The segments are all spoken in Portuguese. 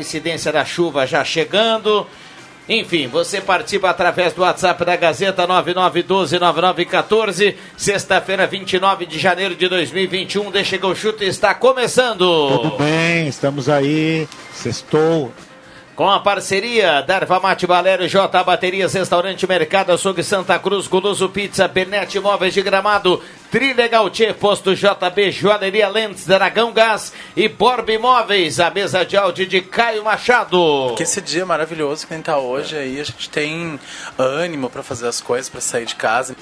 incidência da chuva já chegando. Enfim, você participa através do WhatsApp da Gazeta 99129914, sexta-feira, 29 de janeiro de 2021. Deixa que o chute está começando. Tudo bem, estamos aí. Sextou. Com a parceria da Mate Valério J Baterias, Restaurante Mercado Açougue Santa Cruz, Goloso Pizza, Pernete Móveis de Gramado, Trilegal Tchê, Posto JB, Joalheria Lentes, Dragão Gás e Borb Imóveis, a mesa de áudio de Caio Machado. Que esse dia maravilhoso que a gente tá hoje aí, a gente tem ânimo para fazer as coisas, para sair de casa.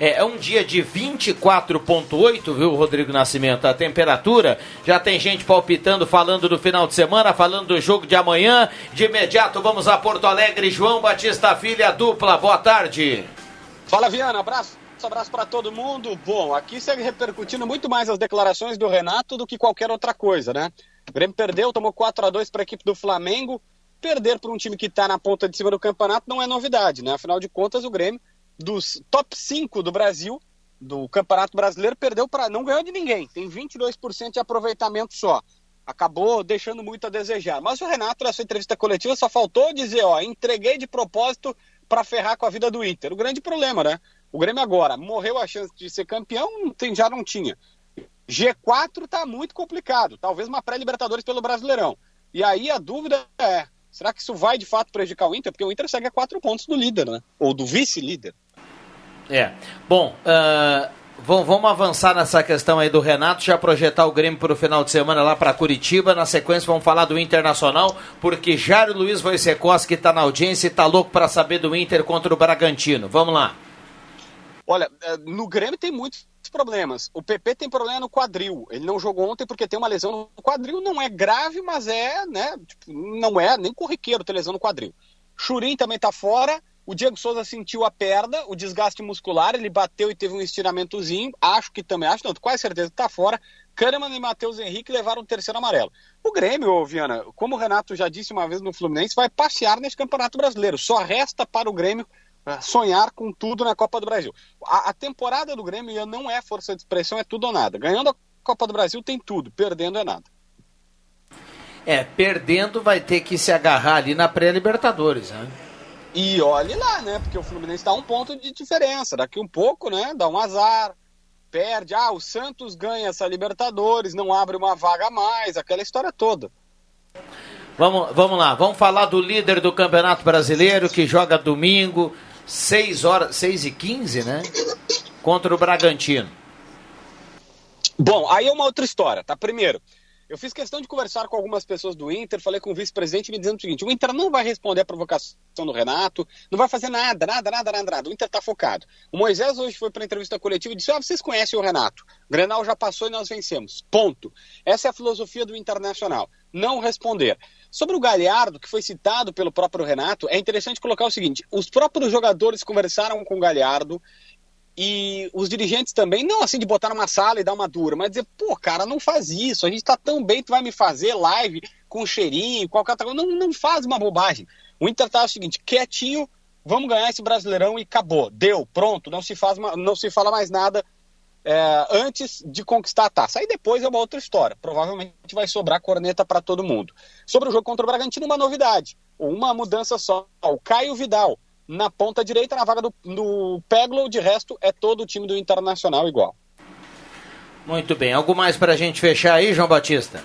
É, é um dia de 24,8, viu, Rodrigo Nascimento? A temperatura. Já tem gente palpitando, falando do final de semana, falando do jogo de amanhã. De imediato, vamos a Porto Alegre. João Batista Filha, dupla. Boa tarde. Fala, Viana. Abraço. Abraço para todo mundo. Bom, aqui segue repercutindo muito mais as declarações do Renato do que qualquer outra coisa, né? O Grêmio perdeu, tomou 4 a 2 para a equipe do Flamengo. Perder para um time que está na ponta de cima do campeonato não é novidade, né? Afinal de contas, o Grêmio dos top 5 do Brasil, do Campeonato Brasileiro, perdeu para. não ganhou de ninguém. Tem 22% de aproveitamento só. Acabou deixando muito a desejar. Mas o Renato, na sua entrevista coletiva, só faltou dizer: ó, entreguei de propósito para ferrar com a vida do Inter. O grande problema, né? O Grêmio agora morreu a chance de ser campeão, tem, já não tinha. G4 tá muito complicado. Talvez uma pré-Libertadores pelo Brasileirão. E aí a dúvida é: será que isso vai de fato prejudicar o Inter? Porque o Inter segue a quatro pontos do líder, né? Ou do vice-líder. É. Bom, uh, vamos avançar nessa questão aí do Renato, já projetar o Grêmio para o final de semana lá para Curitiba. Na sequência, vamos falar do Internacional, porque Jário Luiz Wojciechowski está na audiência e está louco para saber do Inter contra o Bragantino. Vamos lá. Olha, eh, no Grêmio tem muitos problemas. O PP tem problema no quadril. Ele não jogou ontem porque tem uma lesão no quadril. Não é grave, mas é, né? Tipo, não é nem corriqueiro ter lesão no quadril. Churin também está fora. O Diego Souza sentiu a perda, o desgaste muscular, ele bateu e teve um estiramentozinho. Acho que também, acho não, quase certeza que tá fora. Kahneman e Matheus Henrique levaram o terceiro amarelo. O Grêmio, Viana, como o Renato já disse uma vez no Fluminense, vai passear nesse Campeonato Brasileiro. Só resta para o Grêmio uh, sonhar com tudo na Copa do Brasil. A, a temporada do Grêmio não é força de expressão, é tudo ou nada. Ganhando a Copa do Brasil tem tudo, perdendo é nada. É, perdendo vai ter que se agarrar ali na pré-Libertadores, né? E olhe lá, né? Porque o Fluminense dá um ponto de diferença. Daqui um pouco, né? Dá um azar. Perde. Ah, o Santos ganha essa Libertadores, não abre uma vaga a mais, aquela história toda. Vamos, vamos lá, vamos falar do líder do Campeonato Brasileiro que joga domingo, 6 horas, 6 e 15, né? Contra o Bragantino. Bom, aí é uma outra história, tá? Primeiro, eu fiz questão de conversar com algumas pessoas do Inter, falei com o vice-presidente me dizendo o seguinte: o Inter não vai responder a provocação do Renato, não vai fazer nada, nada, nada, nada, nada. O Inter está focado. O Moisés hoje foi para a entrevista coletiva e disse: Ah, vocês conhecem o Renato. O Grenal já passou e nós vencemos. Ponto. Essa é a filosofia do Internacional. Não responder. Sobre o Galhardo, que foi citado pelo próprio Renato, é interessante colocar o seguinte: os próprios jogadores conversaram com o Galhardo e os dirigentes também, não assim de botar numa sala e dar uma dura, mas dizer, pô, cara, não faz isso, a gente tá tão bem, tu vai me fazer live com cheirinho, qualquer outra coisa, não, não faz uma bobagem. O Inter tá o seguinte, quietinho, vamos ganhar esse Brasileirão e acabou, deu, pronto, não se, faz, não se fala mais nada é, antes de conquistar a taça. Aí depois é uma outra história, provavelmente vai sobrar corneta para todo mundo. Sobre o jogo contra o Bragantino, uma novidade, uma mudança só, o Caio Vidal, na ponta direita, na vaga do, do Peglo, de resto é todo o time do Internacional igual. Muito bem. Algo mais para a gente fechar aí, João Batista?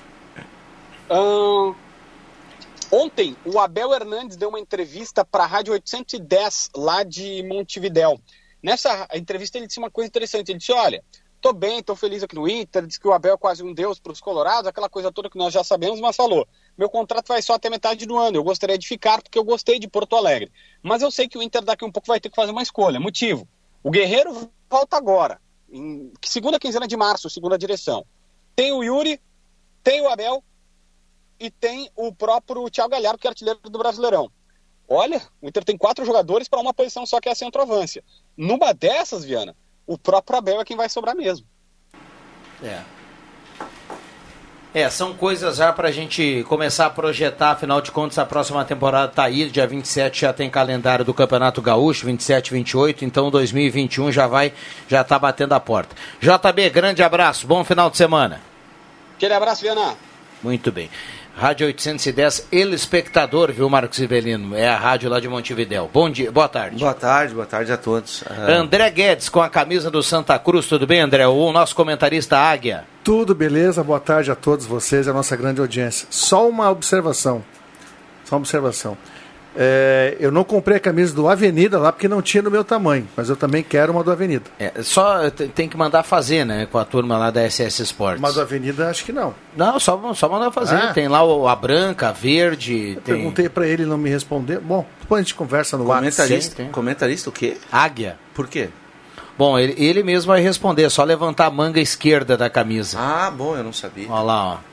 ontem, o Abel Hernandes deu uma entrevista para a Rádio 810, lá de Montevidéu. Nessa entrevista ele disse uma coisa interessante. Ele disse, olha, tô bem, tô feliz aqui no Inter, disse que o Abel é quase um deus para os colorados, aquela coisa toda que nós já sabemos, mas falou, meu contrato vai só até metade do ano, eu gostaria de ficar porque eu gostei de Porto Alegre. Mas eu sei que o Inter daqui um pouco vai ter que fazer uma escolha. Motivo, o Guerreiro volta agora, em segunda quinzena de março, segunda direção. Tem o Yuri, tem o Abel e tem o próprio Thiago Galhardo, que é artilheiro do Brasileirão. Olha, o Inter tem quatro jogadores para uma posição só que é a centroavância. Numa dessas, Viana, o próprio Abel é quem vai sobrar mesmo. É. É, são coisas já para a gente começar a projetar, afinal de contas, a próxima temporada está aí, dia 27 já tem calendário do Campeonato Gaúcho, 27, 28, então 2021 já vai, já está batendo a porta. JB, grande abraço, bom final de semana. Aquele abraço, Viana. Muito bem. Rádio 810, El Espectador, viu, Marcos Ivelino? É a rádio lá de Montevidéu. Bom dia, boa tarde. Boa tarde, boa tarde a todos. Ah. André Guedes com a camisa do Santa Cruz, tudo bem, André? O nosso comentarista Águia. Tudo beleza, boa tarde a todos vocês, a nossa grande audiência. Só uma observação. Só uma observação. É, eu não comprei a camisa do Avenida lá porque não tinha no meu tamanho, mas eu também quero uma do Avenida. É, só tem que mandar fazer, né, com a turma lá da SS Sports. Mas do Avenida acho que não. Não, só, só mandar fazer. Ah. Tem lá a branca, a verde. Tem... Perguntei para ele, não me respondeu. Bom, depois a gente conversa no comentarista, WhatsApp. Comentarista o quê? Águia. Por quê? Bom, ele, ele mesmo vai responder, é só levantar a manga esquerda da camisa. Ah, bom, eu não sabia. Olha lá, ó.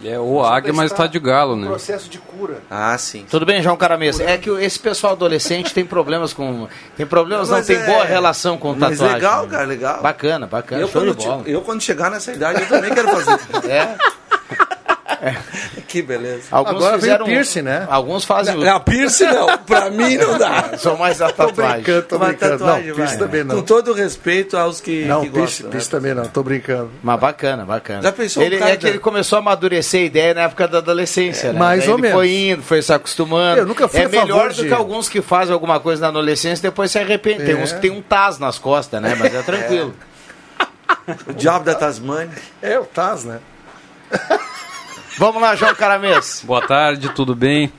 Ele é o águia, mas está de galo, né? Processo de cura. Ah, sim. Tudo bem, João Caramesa? É que esse pessoal adolescente tem problemas com. Tem problemas, não, não tem é... boa relação com tatuagem. Mas legal, cara, legal. Bacana, bacana. Eu, Show de bola. eu, quando chegar nessa idade, eu também quero fazer. é? É. Que beleza. Alguns Agora fizeram piercing, né? Alguns fazem. Não, piercing não. Pra mim não dá. São mais a tatuagem. Tô brincando, tô brincando. Tatuagem, não, piercing também não. Com todo respeito aos que, não, que piercing, gostam. Piercing né? também não. Tô brincando. Mas bacana, bacana. Já pensou ele, É que ele começou a amadurecer a ideia na época da adolescência, é, né? Mais Daí ou ele menos. foi indo, foi se acostumando. Eu nunca fui é a melhor de... do que alguns que fazem alguma coisa na adolescência e depois se arrependem. É. Tem uns que tem um Taz nas costas, né? Mas é tranquilo. É. O diabo da Tasmânia. É, o Taz, né? Vamos lá, João Caramês. Boa tarde, tudo bem?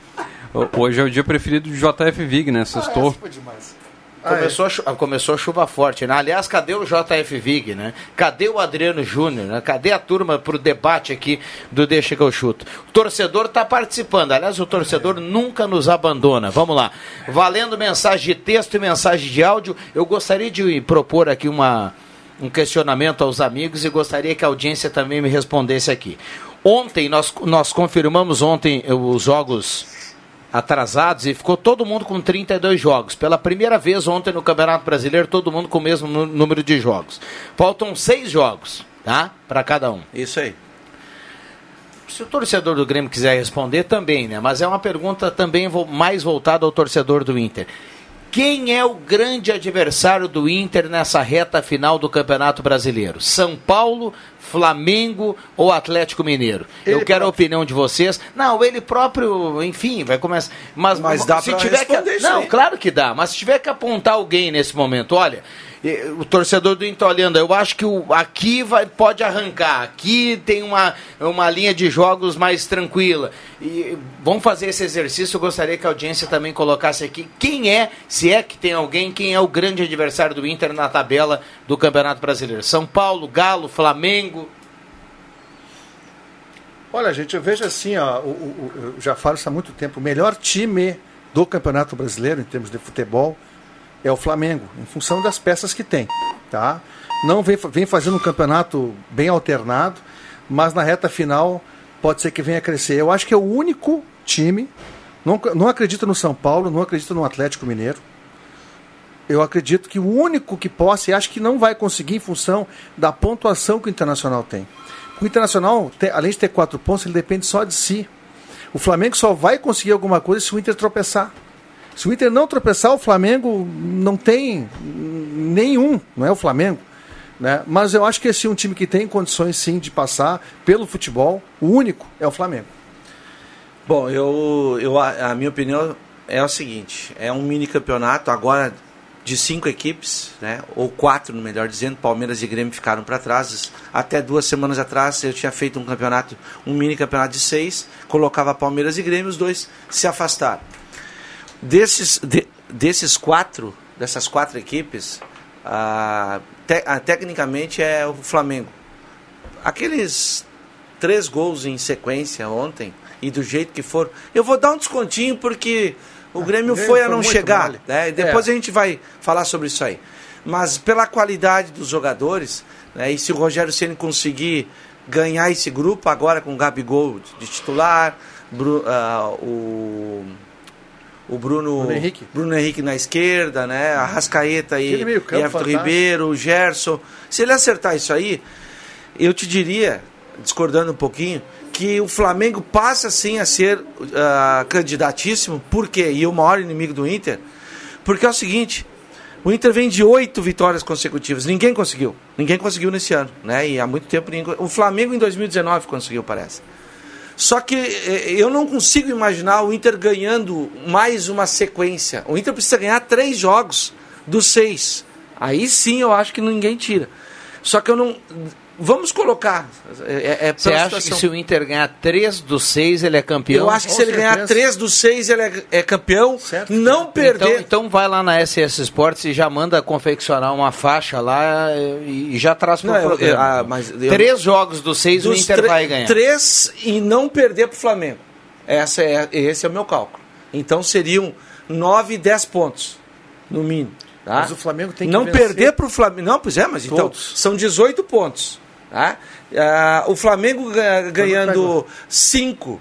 Hoje é o dia preferido do JF Vig, né? Sextou. Ah, demais. Começou, ah, é. a, começou a chuva forte, né? Aliás, cadê o JF Vig, né? Cadê o Adriano Júnior, né? Cadê a turma pro debate aqui do Deixa que eu chuto? O torcedor tá participando. Aliás, o torcedor é. nunca nos abandona. Vamos lá. Valendo mensagem de texto e mensagem de áudio, eu gostaria de propor aqui uma, um questionamento aos amigos e gostaria que a audiência também me respondesse aqui. Ontem, nós, nós confirmamos ontem os jogos atrasados e ficou todo mundo com 32 jogos. Pela primeira vez ontem no Campeonato Brasileiro, todo mundo com o mesmo número de jogos. Faltam seis jogos, tá? Para cada um. Isso aí. Se o torcedor do Grêmio quiser responder, também, né? Mas é uma pergunta também mais voltada ao torcedor do Inter. Quem é o grande adversário do Inter nessa reta final do Campeonato Brasileiro? São Paulo, Flamengo ou Atlético Mineiro? Ele Eu quero próprio. a opinião de vocês. Não, ele próprio, enfim, vai começar. Mas, mas dá se tiver que Não, claro que dá. Mas se tiver que apontar alguém nesse momento, olha, o torcedor do Inter olhando, eu acho que o, aqui vai, pode arrancar, aqui tem uma, uma linha de jogos mais tranquila. E vamos fazer esse exercício, eu gostaria que a audiência também colocasse aqui quem é, se é que tem alguém, quem é o grande adversário do Inter na tabela do Campeonato Brasileiro. São Paulo, Galo, Flamengo. Olha, gente, eu vejo assim, ó, o, o, eu já falo isso há muito tempo, o melhor time do Campeonato Brasileiro, em termos de futebol, é o Flamengo, em função das peças que tem. Tá? Não vem, vem fazendo um campeonato bem alternado, mas na reta final pode ser que venha a crescer. Eu acho que é o único time, não, não acredito no São Paulo, não acredito no Atlético Mineiro. Eu acredito que o único que possa, e acho que não vai conseguir em função da pontuação que o Internacional tem. O Internacional, além de ter quatro pontos, ele depende só de si. O Flamengo só vai conseguir alguma coisa se o Inter tropeçar. Se o Inter não tropeçar, o Flamengo não tem nenhum, não é o Flamengo. Né? Mas eu acho que esse é um time que tem condições sim de passar pelo futebol, o único é o Flamengo. Bom, eu, eu a, a minha opinião é o seguinte: é um mini campeonato agora de cinco equipes, né? ou quatro, melhor dizendo, Palmeiras e Grêmio ficaram para trás. Até duas semanas atrás eu tinha feito um campeonato, um mini campeonato de seis, colocava Palmeiras e Grêmio, os dois se afastaram. Desses, de, desses quatro, dessas quatro equipes, ah, te, ah, tecnicamente é o Flamengo. Aqueles três gols em sequência ontem, e do jeito que for, eu vou dar um descontinho porque o ah, Grêmio foi a não chegar. Né? Depois é. a gente vai falar sobre isso aí. Mas pela qualidade dos jogadores, né, e se o Rogério Ceni conseguir ganhar esse grupo agora com o Gabigol de titular, Bru, uh, o o Bruno, Bruno Henrique. Bruno Henrique na esquerda, né? A Rascaeta e, e Everton Ribeiro, o Gerson. Se ele acertar isso aí, eu te diria, discordando um pouquinho, que o Flamengo passa sim a ser uh, candidatíssimo. Por quê? E o maior inimigo do Inter. Porque é o seguinte, o Inter vem de oito vitórias consecutivas. Ninguém conseguiu. Ninguém conseguiu nesse ano. Né? E há muito tempo ninguém... O Flamengo em 2019 conseguiu, parece. Só que eh, eu não consigo imaginar o Inter ganhando mais uma sequência. O Inter precisa ganhar três jogos dos seis. Aí sim eu acho que ninguém tira. Só que eu não. Vamos colocar. É, é Você pela acha que situação. se o Inter ganhar três dos seis, ele é campeão? Eu acho que Com se ele ganhar certeza. três dos seis, ele é, é campeão. Certo. Não Então, perder. então vai lá na SS Sports e já manda confeccionar uma faixa lá e, e já traz para o eu- programa. eu- ah, mas eu- Três jogos dos seis o dos Inter vai ganhar. Três e não perder para o Flamengo. Essa é, esse é o meu cálculo. Então seriam nove, dez pontos, no mínimo. tá? Mas o Flamengo tem que Não vencer. perder para o Flamengo. Não, pois é, mas então Todos. são 18 pontos. Tá? Ah, o Flamengo ga- ganhando 5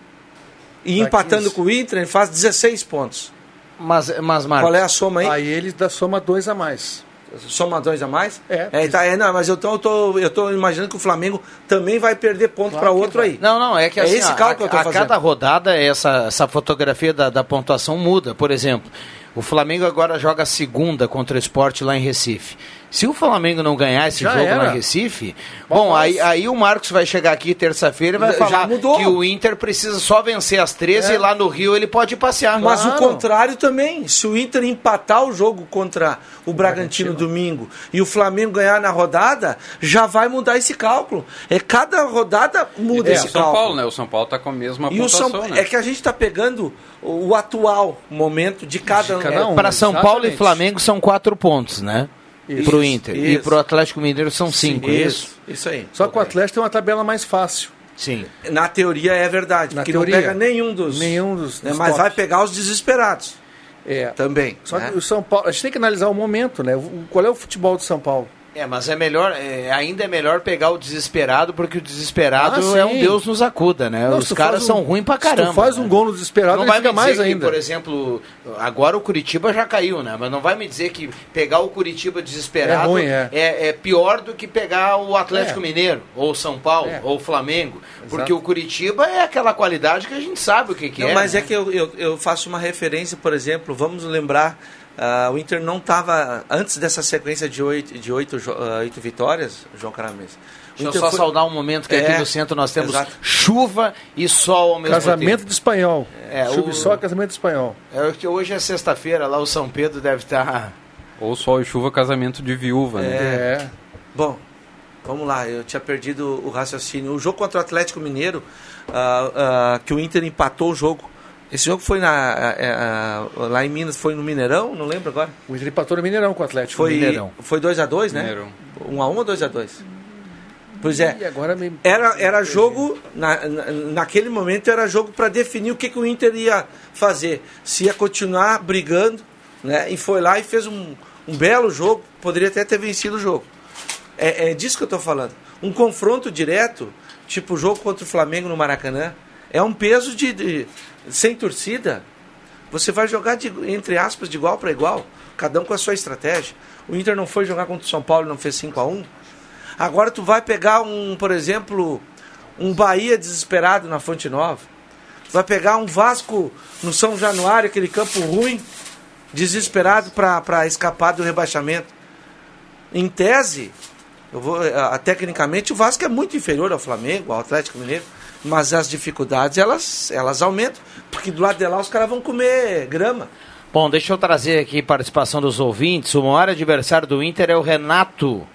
e Dá empatando 15. com o Inter, ele faz 16 pontos. Mas, mas Marcos, Qual é a soma aí? Aí ele dá soma dois a mais. Soma dois a mais? É. tá, é, não, mas eu tô, eu, tô, eu tô imaginando que o Flamengo também vai perder ponto Claro para outro vai. aí. Não, não, é que É assim, esse a- cálculo que eu tô a, a fazendo. cada rodada essa, essa fotografia da, da pontuação muda. Por exemplo, o Flamengo agora joga a segunda contra o esporte lá em Recife. Se o Flamengo não ganhar esse Já jogo era. em Recife, bom, aí, aí o Marcos vai chegar aqui terça-feira e vai Já falar mudou. que o Inter precisa só vencer as 13 É. e lá no Rio ele pode passear. Mas Claro. o contrário também. Se o Inter empatar o jogo contra o Bragantino, domingo e o Flamengo ganhar na rodada, já vai mudar esse cálculo. É cada rodada muda É, esse o São cálculo. Paulo, né? O São Paulo tá com a mesma E o pontuação, São né? é que a gente está pegando o, atual momento de cada, cada é, um. Para São Paulo e exatamente. Flamengo são quatro pontos, né? Isso, Pro Inter. E isso. pro Atlético Mineiro são cinco, é isso? Isso, isso aí. Só que o Atlético tem uma tabela mais fácil. Sim. Na teoria é verdade, Na porque teoria. não pega nenhum dos. Nenhum dos- né, dos mas tops. vai pegar os desesperados É. também. Só né? que o São Paulo, a gente tem que analisar o momento, né? O- Qual é o futebol do São Paulo? É, mas é melhor, é, ainda é melhor pegar o desesperado, porque o desesperado Ah, é um Deus nos acuda, né? Não, Os caras faz um- são ruins pra caramba. Se tu faz né? um gol no desesperado, Não ele vai fica me mais que, ainda. por exemplo, agora o Curitiba já caiu, né? Mas não vai me dizer que pegar o Curitiba desesperado É ruim, é. é pior do que pegar o Atlético É. Mineiro, ou São Paulo, É. ou Flamengo. Porque Exato. o Curitiba é aquela qualidade que a gente sabe o que, que Não, é. mas né? é que eu, eu, eu faço uma referência, por exemplo, vamos lembrar, ah, o Inter não estava, antes dessa sequência de oito, de oito, ah, oito vitórias, João Caramês. o Deixa eu só foi- saudar um momento que aqui É, no centro nós temos exato. chuva e sol ao mesmo Casamento tempo. de espanhol. É, Chuva o- e sol, casamento de espanhol. É que hoje é sexta-feira, lá o São Pedro deve estar. Ou sol e chuva, casamento de viúva, né? É. Bom, vamos lá, eu tinha perdido o raciocínio. O jogo contra o Atlético Mineiro, ah, que o Inter empatou o jogo. Esse jogo foi na, ah, ah, lá em Minas, foi no Mineirão, não lembro agora. O Inter empatou no Mineirão com o Atlético. Foi Mineirão. 2x2, foi 2 a dois, né? Mineirão. 1 a 1 ou 2 a 2 Pois é. E agora me... Era, era jogo, na, na- naquele momento era jogo para definir o que, que o Inter ia fazer. Se ia continuar brigando, né? E foi lá e fez um, um belo jogo, poderia até ter vencido o jogo. É, é disso que eu estou falando. Um confronto direto, tipo o jogo contra o Flamengo no Maracanã, é um peso de, de- sem torcida. Você vai jogar, de, entre aspas, de igual para igual, cada um com a sua estratégia. O Inter não foi jogar contra o São Paulo e não fez 5 a 1 Agora tu vai pegar um, por exemplo, um Bahia desesperado na Fonte Nova. Vai pegar um Vasco no São Januário, aquele campo ruim, desesperado para escapar do rebaixamento. Em tese, eu vou, ah, tecnicamente o Vasco é muito inferior ao Flamengo, ao Atlético Mineiro, mas as dificuldades elas, elas aumentam, porque do lado de lá os caras vão comer grama. Bom, deixa eu trazer aqui participação dos ouvintes. O maior adversário do Inter é o Renato.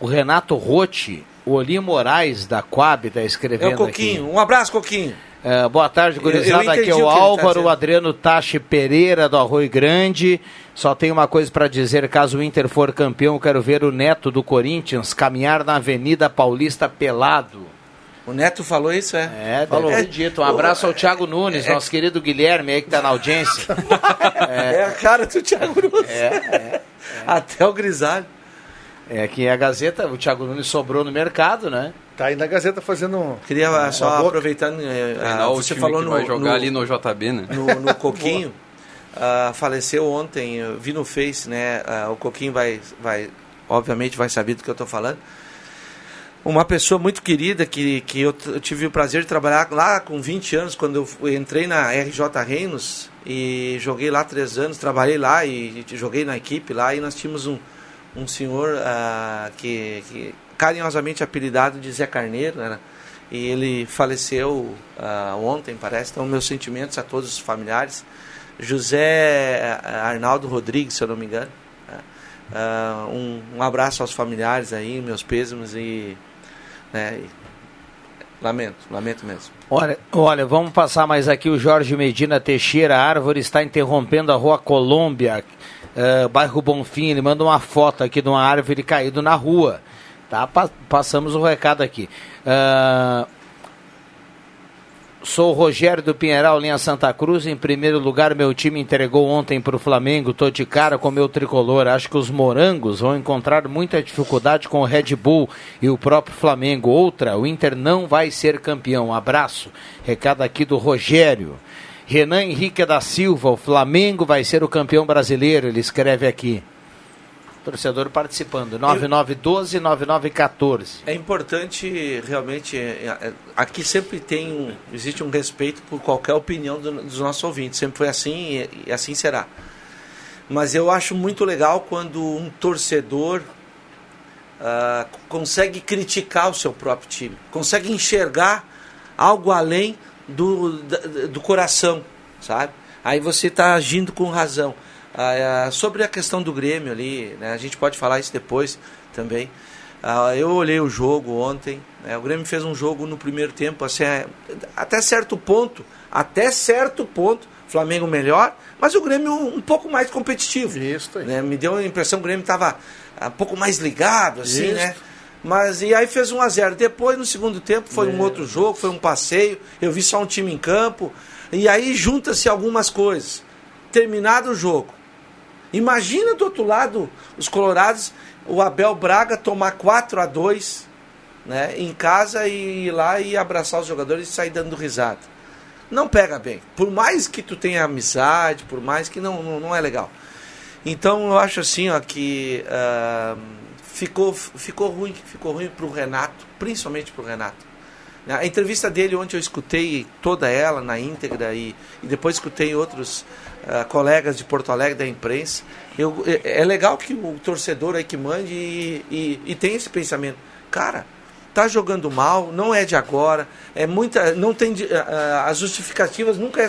O Renato Rotti, o Oli Moraes da Coab está É escrevendo o Coquinho. Um abraço, Coquinho. É, boa tarde, gurizada. eu Aqui é o tá Álvaro dizendo. Adriano Tache Pereira, do Arroio Grande. Só tem uma coisa para dizer: caso o Inter for campeão, quero ver o neto do Corinthians caminhar na Avenida Paulista pelado. O Neto falou isso, é? É, falou. dito. Um abraço ao Thiago Nunes, É. nosso querido Guilherme aí que está na audiência. É. a cara do Thiago Nunes. É, Até o grisalho. É que a Gazeta, o Thiago Nunes sobrou no mercado, né? Tá aí na Gazeta fazendo um... Queria Uma só boca. aproveitando, eh, ah, o você time falou que no, vai jogar no, ali no JB, né? no, no Coquinho, ah, faleceu ontem, eu vi no Face, né? ah, o Coquinho vai, vai, obviamente vai saber do que eu estou falando. Uma pessoa muito querida que, que eu, eu tive o prazer de trabalhar lá com 20 anos, quando eu entrei na RJ Reinos e joguei lá três anos, trabalhei lá e, e joguei na equipe lá e nós tínhamos um, um senhor que, que carinhosamente apelidado de Zé Carneiro, né? E ele faleceu ah, ontem, parece. Então, meus sentimentos a todos os familiares. José ah, Arnaldo Rodrigues, se eu não me engano. Ah, um, um abraço aos familiares aí, meus pêsames e, né, e lamento, lamento mesmo. Olha, olha, vamos passar mais aqui o Jorge Medina Teixeira. A árvore está interrompendo a rua Colômbia, eh, bairro Bonfim. Ele manda uma foto aqui de uma árvore caído na rua. Tá? Pa- passamos o recado aqui. Ah, Sou o Rogério do Pinheiral, linha Santa Cruz. Em primeiro lugar, meu time entregou ontem para o Flamengo. Tô de cara com meu tricolor. Acho que os morangos vão encontrar muita dificuldade com o Red Bull e o próprio Flamengo. Outra, o Inter não vai ser campeão. Abraço. Recado aqui do Rogério. Renan Henrique da Silva, o Flamengo vai ser o campeão brasileiro. Ele escreve aqui. Torcedor participando. 9912-9914. É importante realmente. é, é, Aqui sempre tem um, existe um respeito por qualquer opinião do- dos nossos ouvintes. Sempre foi assim e, e assim será. Mas eu acho muito legal quando um torcedor ah, consegue criticar o seu próprio time, consegue enxergar algo além do, da- do coração, sabe? Aí você está agindo com razão. Ah, ah, sobre a questão do Grêmio ali, né, a gente pode falar isso depois também. Ah, eu olhei o jogo ontem, né, o Grêmio fez um jogo no primeiro tempo, assim, é, até certo ponto, até certo ponto, Flamengo melhor, mas o Grêmio um pouco mais competitivo. Isso aí. né? Me deu a impressão que o Grêmio estava um pouco mais ligado, assim, né? Mas e aí fez 1 a 0 Depois, no segundo tempo, foi um outro jogo, foi um passeio. Eu vi só um time em campo. E aí junta-se algumas coisas. Terminado o jogo. Imagina do outro lado, os colorados, o Abel Braga tomar 4 a 2 né, em casa e ir lá e abraçar os jogadores e sair dando risada. Não pega bem. Por mais que tu tenha amizade, por mais que não, não, não é legal. Então eu acho assim, ó, que ah, ficou, ficou ruim, ficou ruim pro Renato, principalmente pro Renato. A entrevista dele ontem eu escutei toda ela na íntegra e, e depois escutei outros ah, colegas de Porto Alegre da imprensa. Eu, é, é legal que o torcedor aí que mande e, e, e tem esse pensamento. Cara, tá jogando mal, não é de agora, é muita, não tem ah, as justificativas nunca é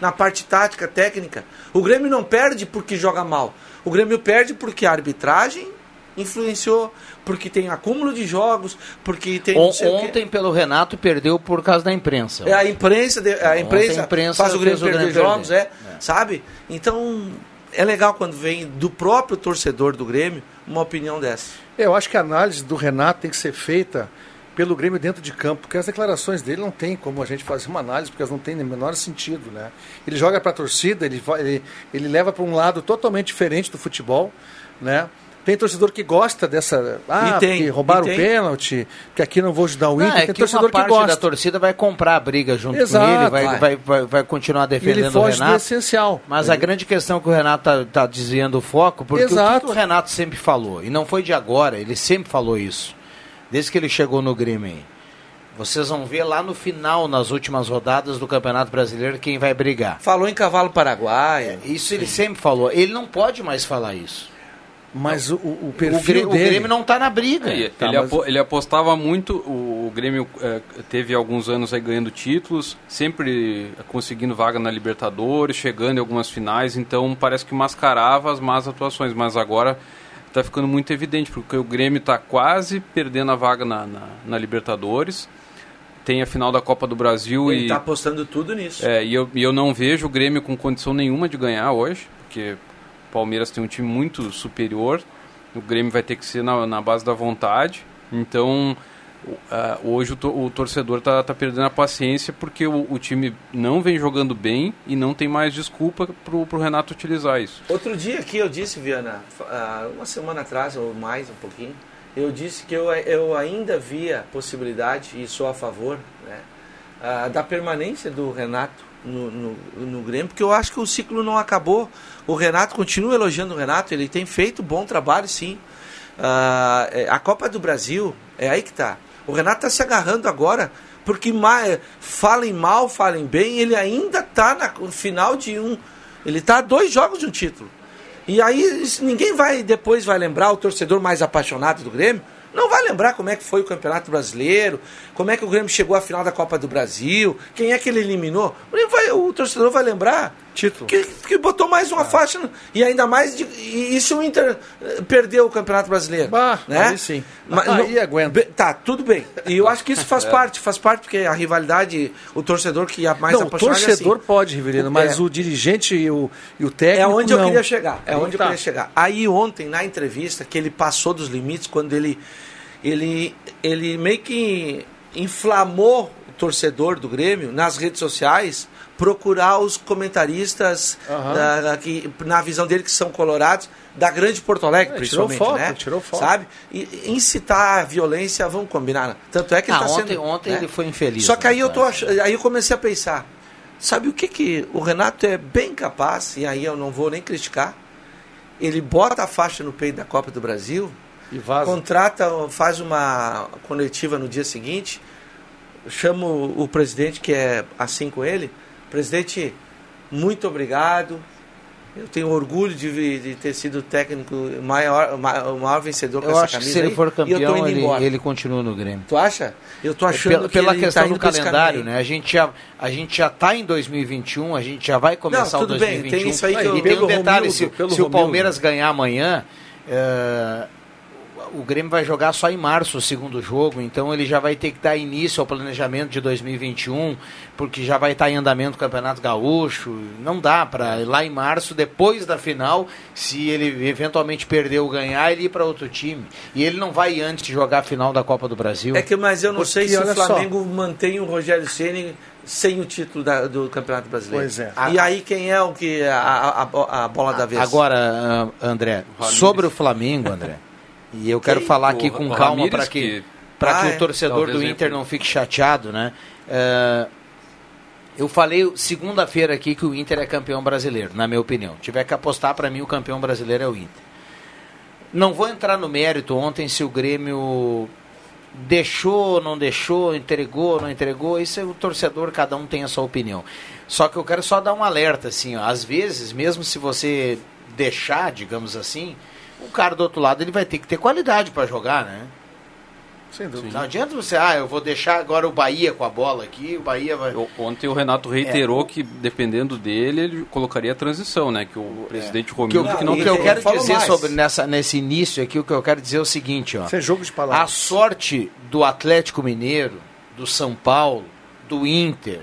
na parte tática, técnica. O Grêmio não perde porque joga mal. O Grêmio perde porque a arbitragem influenciou, porque tem acúmulo de jogos, porque tem On-. Ontem, pelo Renato, perdeu por causa da imprensa. É a imprensa, de- a imprensa, a imprensa faz o Grêmio perder Grêmio jogos, perder. é, sabe? Então é legal quando vem do próprio torcedor do Grêmio uma opinião dessa. Eu acho que a análise do Renato tem que ser feita pelo Grêmio dentro de campo, porque as declarações dele não tem como a gente fazer uma análise, porque elas não têm o menor sentido. Né? Ele joga para a torcida, ele, vai- ele, ele leva para um lado totalmente diferente do futebol. Né? Tem torcedor que gosta dessa. Ah, E tem, porque roubaram o pênalti, que aqui não vou ajudar o Não, Inter. é tem que torcedor uma que gosta. da torcida vai comprar a briga junto Exato, com ele, vai, vai. vai, vai, vai continuar defendendo ele o Renato. essencial. Mas a grande questão que o Renato tá, tá desviando o foco, porque o que Exato. que o Renato sempre falou, e não foi de agora, ele sempre falou isso, desde que ele chegou no Grêmio. aí. Vocês vão ver lá no final, nas últimas rodadas do Campeonato Brasileiro, quem vai brigar. Falou em cavalo paraguaio. Isso ele sempre falou. Ele não pode mais falar isso. Mas o, o, o O, perfil Grê- o dele. Grêmio não tá na briga. Ele, Tá, ele mas- apo- ele apostava muito, o, o Grêmio eh, teve alguns anos aí ganhando títulos, sempre conseguindo vaga na Libertadores, chegando em algumas finais, então parece que mascarava as más atuações, mas agora está ficando muito evidente, porque o Grêmio está quase perdendo a vaga na, na, na Libertadores, tem a final da Copa do Brasil Ele e... está apostando tudo nisso. É, e eu, e eu não vejo o Grêmio com condição nenhuma de ganhar hoje, porque Palmeiras tem um time muito superior. O Grêmio vai ter que ser na, na base da vontade. Então, ah, hoje o, to- o torcedor está tá perdendo a paciência porque o, o time não vem jogando bem e não tem mais desculpa para o Renato utilizar isso. Outro dia aqui eu disse, Viana, ah, uma semana atrás ou mais um pouquinho, eu disse que eu, eu ainda via possibilidade, e sou a favor, né, ah, da permanência do Renato no, no, no Grêmio, porque eu acho que o ciclo não acabou. O Renato, continua elogiando o Renato, ele tem feito bom trabalho sim. É, a Copa do Brasil, é aí que tá. O Renato está se agarrando agora, porque ma- falem mal, falem bem, ele ainda está no final de um. Ele está a dois jogos de um título. E aí ninguém vai depois vai lembrar o torcedor mais apaixonado do Grêmio Não vai lembrar como é que foi o Campeonato Brasileiro, como é que o Grêmio chegou à final da Copa do Brasil, quem é que ele eliminou. O, vai, o torcedor vai lembrar Título. que, que botou mais uma faixa. no- E ainda mais. De, e, e se o Inter eh, perdeu o Campeonato Brasileiro? Bah, né? aí sim. Mas Aí não- aguenta. Tá, tudo bem. E eu acho que isso faz parte, faz parte, porque a rivalidade, o torcedor que é mais não, o apaixonado é torcedor assim. pode, Riverino, mas É. o dirigente e o, e o É técnico onde eu não. queria chegar. É Aí onde tá. eu queria chegar. Aí ontem, na entrevista, que ele passou dos limites, quando ele, ele, ele meio que inflamou o torcedor do Grêmio nas redes sociais procurar os comentaristas Aham. da- da- que, na visão dele que são colorados da grande Porto Alegre, É, tirou principalmente, foto, né? tirou foto. Sabe? E incitar a violência, vamos combinar. né? Tanto é que Ah, ele está ontem- sendo. ontem né? ele foi infeliz, Só que né, aí eu tô ach- aí eu comecei a pensar, sabe o que que o Renato é bem capaz e aí eu não vou nem criticar. Ele bota a faixa no peito da Copa do Brasil, E vaza. contrata, faz uma coletiva no dia seguinte, chama o, o presidente que é assim com ele, presidente, muito obrigado. Eu tenho orgulho de, de ter sido o técnico maior, ma- o maior vencedor com Eu essa acho que camisa se ele aí, for campeão, ele, ele continua no Grêmio. Tu acha? Eu tô achando Pela, que pela ele questão tá do calendário, né? A gente já a gente já está em 2021, a gente já vai começar Não, o tudo bem, 2021. tem isso aí que eu- e tem um detalhe, Romildo, se, se o. Palmeiras ganhar amanhã, é, o Grêmio vai jogar só em março o segundo jogo, então ele já vai ter que dar início ao planejamento de 2021, porque já vai estar em andamento o Campeonato Gaúcho. Não dá para lá em março, depois da final, se ele eventualmente perder ou ganhar, ele ir para outro time. E ele não vai antes de jogar a final da Copa do Brasil. É que, mas eu não Porque, sei se o olha só. Flamengo mantém o Rogério Ceni sem o título da- do Campeonato Brasileiro. Pois é. E aí quem é o que a, a, a- a bola da vez? Agora, André, sobre o Flamengo, André, e eu quero Quem? falar aqui com o calma para que, que- pra Ah, que é. o torcedor Talvez do Inter não fique chateado, né? Ah, eu falei segunda-feira aqui que o Inter é campeão brasileiro, na minha opinião. Tiver que apostar, para mim, o campeão brasileiro é o Inter. Não vou entrar no mérito ontem se o Grêmio deixou, não deixou, entregou, não entregou. Isso é o torcedor, cada um tem a sua opinião. Só que eu quero só dar um alerta, assim, ó. às vezes, mesmo se você deixar, digamos assim, o cara do outro lado ele vai ter que ter qualidade para jogar, né? Sem dúvida. Não adianta você, ah, eu vou deixar agora o Bahia com a bola aqui, o Bahia vai. Eu- Ontem o Renato reiterou que, dependendo dele, ele colocaria a transição, né? Que o presidente O que eu, Romildo que o não que eu quero dizer mais. sobre nessa, nesse início aqui, o que eu quero dizer é o seguinte, ó. Isso é jogo de A palavras. sorte do Atlético Mineiro, do São Paulo, do Inter,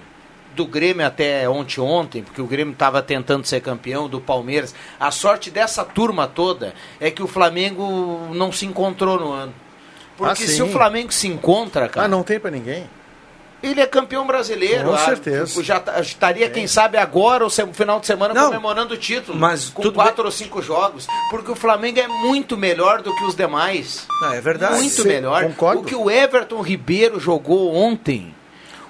do Grêmio até ontem ontem, porque o Grêmio estava tentando ser campeão, do Palmeiras. A sorte dessa turma toda é que o Flamengo não se encontrou no ano. Porque Ah, se o Flamengo se encontra, cara, Ah, não tem pra ninguém. ele é campeão brasileiro. Com Ah, certeza. Já estaria, quem sabe, agora, ou no final de semana, Não. comemorando o título. Mas com quatro ou cinco jogos. Porque o Flamengo é muito melhor do que os demais. Não, é verdade. Muito Sim, melhor. concordo. O que o Everton Ribeiro jogou ontem.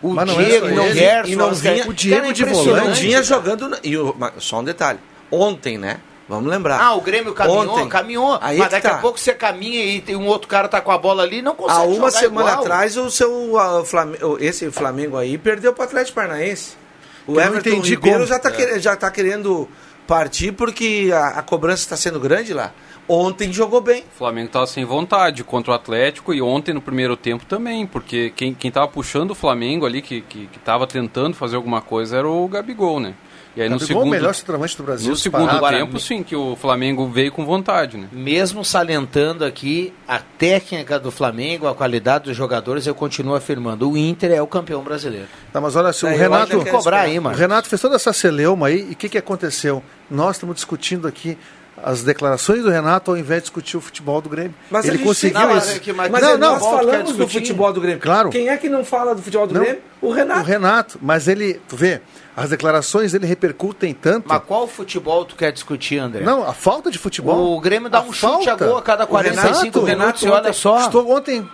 O Mas não é Diego. Gerson, E não vinha- o Diego é de E não vinha jogando. na- E o, só um detalhe. Ontem, né? Vamos lembrar. Ah, o Grêmio caminhou, Ontem. caminhou. Aí mas daqui tá. a pouco você caminha e tem um outro cara tá com a bola ali não consegue Há uma jogar semana igual. atrás, o seu Flamengo, esse Flamengo aí perdeu para o Atlético Paranaense. O Eu Everton Ribeiro como. já está já tá querendo partir porque a, a cobrança está sendo grande lá. Ontem jogou bem. O Flamengo estava sem vontade contra o Atlético e ontem no primeiro tempo também, porque quem, quem tava puxando o Flamengo ali, que, que, que tava tentando fazer alguma coisa, era o Gabigol, né? E aí no Gabigol, o segundo, melhor centroavante do Brasil. no segundo. Agora, tempo, sim, que o Flamengo veio com vontade, né? Mesmo salientando aqui a técnica do Flamengo, a qualidade dos jogadores, eu continuo afirmando, o Inter é o campeão brasileiro. Tá, mas olha, se o Renato... é cobrar aí, O mano. Renato fez toda essa celeuma aí, e o que, que aconteceu? Nós estamos discutindo aqui as declarações do Renato ao invés de discutir o futebol do Grêmio. Mas ele conseguiu Não, isso. mas é que- mas- Mas não, é, não, nós falamos do futebol do Grêmio. Claro. Quem é que não fala do futebol do Não. Grêmio? O Renato. O Renato, mas ele, tu vê, as declarações dele repercutem tanto. Mas qual futebol tu quer discutir, André? Não, a falta de futebol. O Grêmio dá A um chute a falta. gol a cada O 45 Renato- minutos Renato e olha ontem só. Estou ontem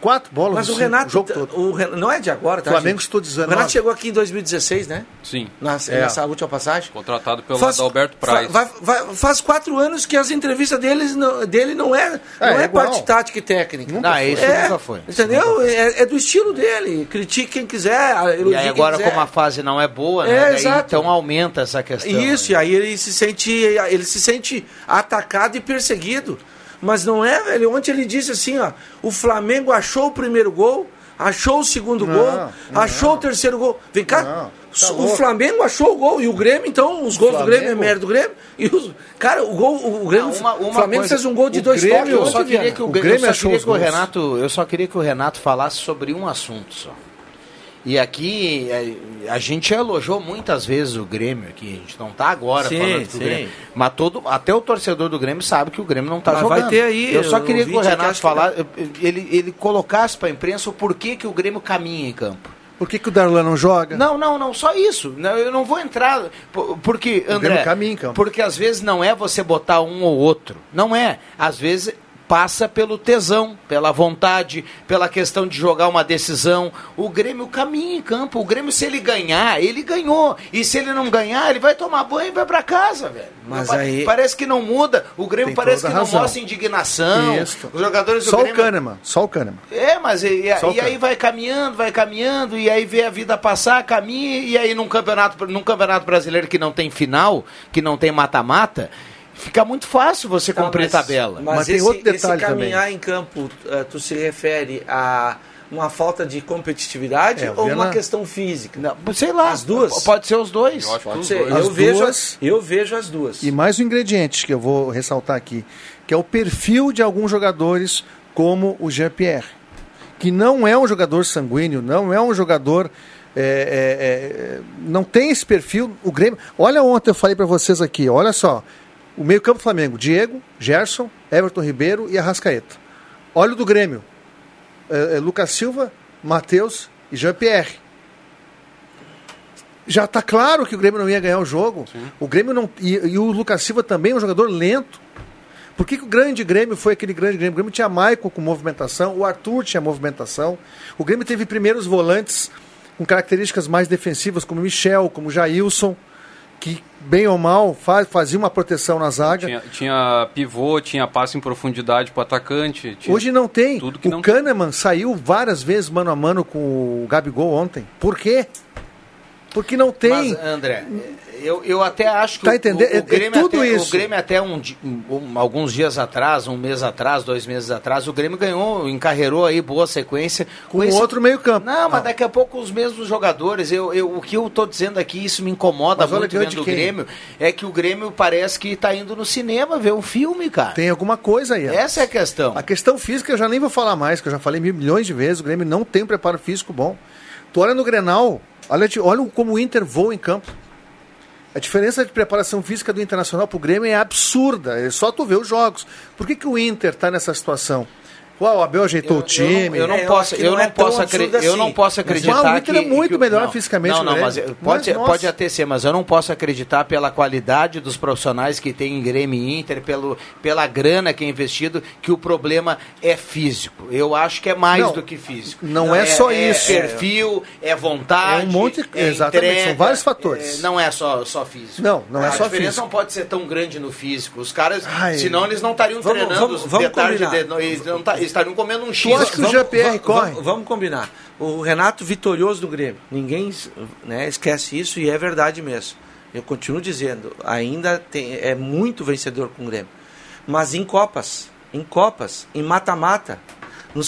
quatro bolas Mas o Renato, jogo todo. o Ren- não é de agora, tá? Flamengo gente? estou O 19. Renato chegou aqui em 2016, né? Sim. Nessa, É. nessa última passagem. Contratado pelo Faz- Adalberto Praz. fa- vai- vai- faz quatro anos que as entrevistas deles não- dele não é, não É, é, parte tática e técnica. Não, isso é, nunca foi. Entendeu? É, é do estilo dele. Critique quem quiser, E aí agora, quiser. como a fase não é boa, É, né? daí exato. então aumenta essa questão. Isso, e né? aí ele se sente, ele se sente atacado e perseguido. Mas não é, velho. Ontem ele disse assim, ó, o Flamengo achou o primeiro gol, achou o segundo Não, gol, não. achou o terceiro gol. Vem cá, Não, tá o louco. Flamengo achou o gol e o Grêmio, então, os gols do Grêmio é mérito do Grêmio. E os, cara, o gol, o Grêmio, Uma- uma o Flamengo coisa, fez um gol de dois Grêmio- toques. Eu ontem, só queria que o, O Grêmio, eu só achou queria os que o. Renato, eu só queria que o Renato falasse sobre um assunto só. E aqui é, a gente elogiou muitas vezes o Grêmio aqui, a gente não tá agora Sim, falando do sim. Grêmio, mas todo até o torcedor do Grêmio sabe que o Grêmio não tá Mas jogando. vai ter aí, eu só queria que o que Renato que falar, ele ele colocasse para a imprensa o porquê que o Grêmio caminha em campo. Por que, que o Darlan não joga? Não, não, não, só isso. Não, Eu não vou entrar. por- Porque, O André. Grêmio caminha em campo. Porque às vezes não é você botar um ou outro. Não é. Às vezes passa pelo tesão, pela vontade, pela questão de jogar uma decisão. O Grêmio caminha em campo. O Grêmio, se ele ganhar, ele ganhou. E se ele não ganhar, ele vai tomar banho e vai pra casa, velho. Mas aí- Parece que não muda. O Grêmio parece que não mostra indignação. Isso. Os jogadores do Só o Grêmio. Kahneman, só o Kahneman. É, mas e, e- o e aí vai caminhando, vai caminhando, e aí vê a vida passar, caminha, e aí num campeonato, num campeonato brasileiro que não tem final, que não tem mata-mata, fica muito fácil você Tá, cumprir mas- tabela. Mas, Mas tem esse, outro detalhe esse caminhar em campo, eh, tu se refere a uma falta de competitividade É, ou uma Viana- questão física? Não, sei lá, As duas? pode ser os dois. Eu Pode ser. dois. Eu vejo, duas- as, eu vejo as duas. E mais um ingrediente que eu vou ressaltar aqui, que é o perfil de alguns jogadores como o Jean-Pierre, que não é um jogador sanguíneo, não é um jogador é, é, é, não tem esse perfil. O Grêmio. Olha ontem eu falei para vocês aqui. Olha só, o meio campo do Flamengo: Diego, Gerson, Everton Ribeiro e Arrascaeta. Olha o do Grêmio: é, é, Lucas Silva, Matheus e Jean-Pierre já está claro que o Grêmio não ia ganhar o jogo. O Grêmio não e, e o Lucas Silva também é um jogador lento. Por que, que o grande Grêmio foi aquele grande Grêmio? O Grêmio tinha Maicon com movimentação, o Arthur tinha movimentação. O Grêmio teve primeiros volantes com características mais defensivas, como Michel, como Jailson, que bem ou mal faz, fazia uma proteção na zaga. Tinha, tinha pivô, tinha passe em profundidade pro atacante. tinha- Hoje não tem. Tudo que o não- Kahneman saiu várias vezes mano a mano com o Gabigol ontem. Por quê? Porque não tem. Mas, André, eu, eu até acho que Tá o- entendendo? o, o É- é Grêmio tudo até, isso. O Grêmio até um, um- alguns dias atrás, um mês atrás, dois meses atrás, o Grêmio ganhou, encarreirou aí boa sequência. Com esse- outro meio-campo. Não, mas Não. daqui a pouco os mesmos jogadores. Eu, eu, o que eu tô dizendo aqui, isso me incomoda Mas muito vendo o quem? Grêmio, é que o Grêmio parece que tá indo no cinema ver um filme, cara. Tem alguma coisa aí. Essa é a questão. A questão física eu já nem vou falar mais, que eu já falei mil milhões de vezes, o Grêmio não tem um preparo físico bom. Tu olha no Grenal, olha, olha como o Inter voa em campo. A diferença de preparação física do Internacional pro Grêmio é absurda. É só tu ver os jogos. Por que, que o Inter tá nessa situação? Uau, o Abel ajeitou o time. Eu não, É, eu posso, acho que eu não é posso, absurdo acre- eu não assim. posso Mas, acreditar o Inter que é muito que- melhor não, fisicamente Não, não, que o mas Grêmio. pode, Mas, ser- pode até ser, mas eu não posso acreditar pela qualidade dos profissionais que tem em Grêmio e Inter, pelo, pela grana que é investido, que o problema é físico. Eu acho que é mais Não, do que físico. não é só isso. É perfil, é vontade. É um monte- é exatamente, entrega, são vários fatores. é, não é só, só físico. Não, não é a só diferença físico. não pode ser tão grande no físico. Os caras, Ai. senão eles não estariam Vamos- treinando vamos- de vamos tarde, combinar. de estariam comendo um Tu X. acha que o Jean-Pierre corre? Vamos, vamos combinar. O Renato vitorioso do Grêmio. Ninguém né, esquece isso e é verdade mesmo. Eu continuo dizendo, ainda tem- é muito vencedor com o Grêmio. Mas em Copas, em Copas, em mata-mata,